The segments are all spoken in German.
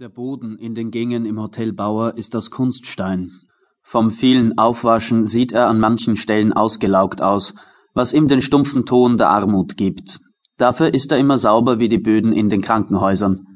Der Boden in den Gängen im Hotel Bauer ist aus Kunststein. Vom vielen Aufwaschen sieht er an manchen Stellen ausgelaugt aus, was ihm den stumpfen Ton der Armut gibt. Dafür ist er immer sauber wie die Böden in den Krankenhäusern.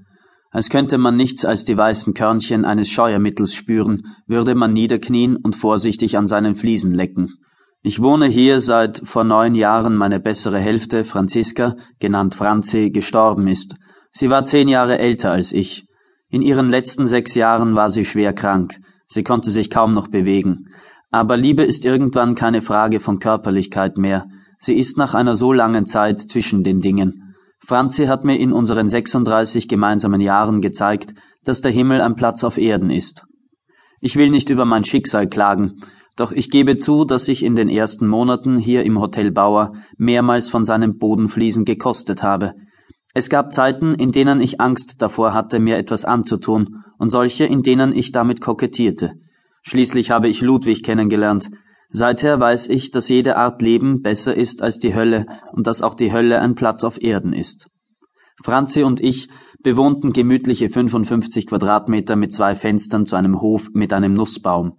Als könnte man nichts als die weißen Körnchen eines Scheuermittels spüren, würde man niederknien und vorsichtig an seinen Fliesen lecken. Ich wohne hier, seit vor neun Jahren meine bessere Hälfte, Franziska, genannt Franzi, gestorben ist. Sie war zehn Jahre älter als ich. In ihren letzten sechs Jahren war sie schwer krank, sie konnte sich kaum noch bewegen. Aber Liebe ist irgendwann keine Frage von Körperlichkeit mehr, sie ist nach einer so langen Zeit zwischen den Dingen. Franzi hat mir in unseren 36 gemeinsamen Jahren gezeigt, dass der Himmel ein Platz auf Erden ist. Ich will nicht über mein Schicksal klagen, doch ich gebe zu, dass ich in den ersten Monaten hier im Hotel Bauer mehrmals von seinen Bodenfliesen gekostet habe. Es gab Zeiten, in denen ich Angst davor hatte, mir etwas anzutun, und solche, in denen ich damit kokettierte. Schließlich habe ich Ludwig kennengelernt. Seither weiß ich, dass jede Art Leben besser ist als die Hölle und dass auch die Hölle ein Platz auf Erden ist. Franzi und ich bewohnten gemütliche 55 Quadratmeter mit zwei Fenstern zu einem Hof mit einem Nussbaum.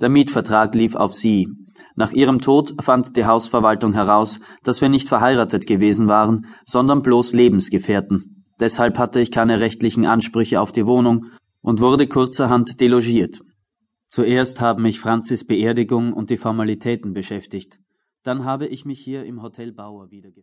Der Mietvertrag lief auf sie. Nach ihrem Tod fand die Hausverwaltung heraus, dass wir nicht verheiratet gewesen waren, sondern bloß Lebensgefährten. Deshalb hatte ich keine rechtlichen Ansprüche auf die Wohnung und wurde kurzerhand delogiert. Zuerst haben mich Franzis Beerdigung und die Formalitäten beschäftigt. Dann habe ich mich hier im Hotel Bauer wiedergefunden.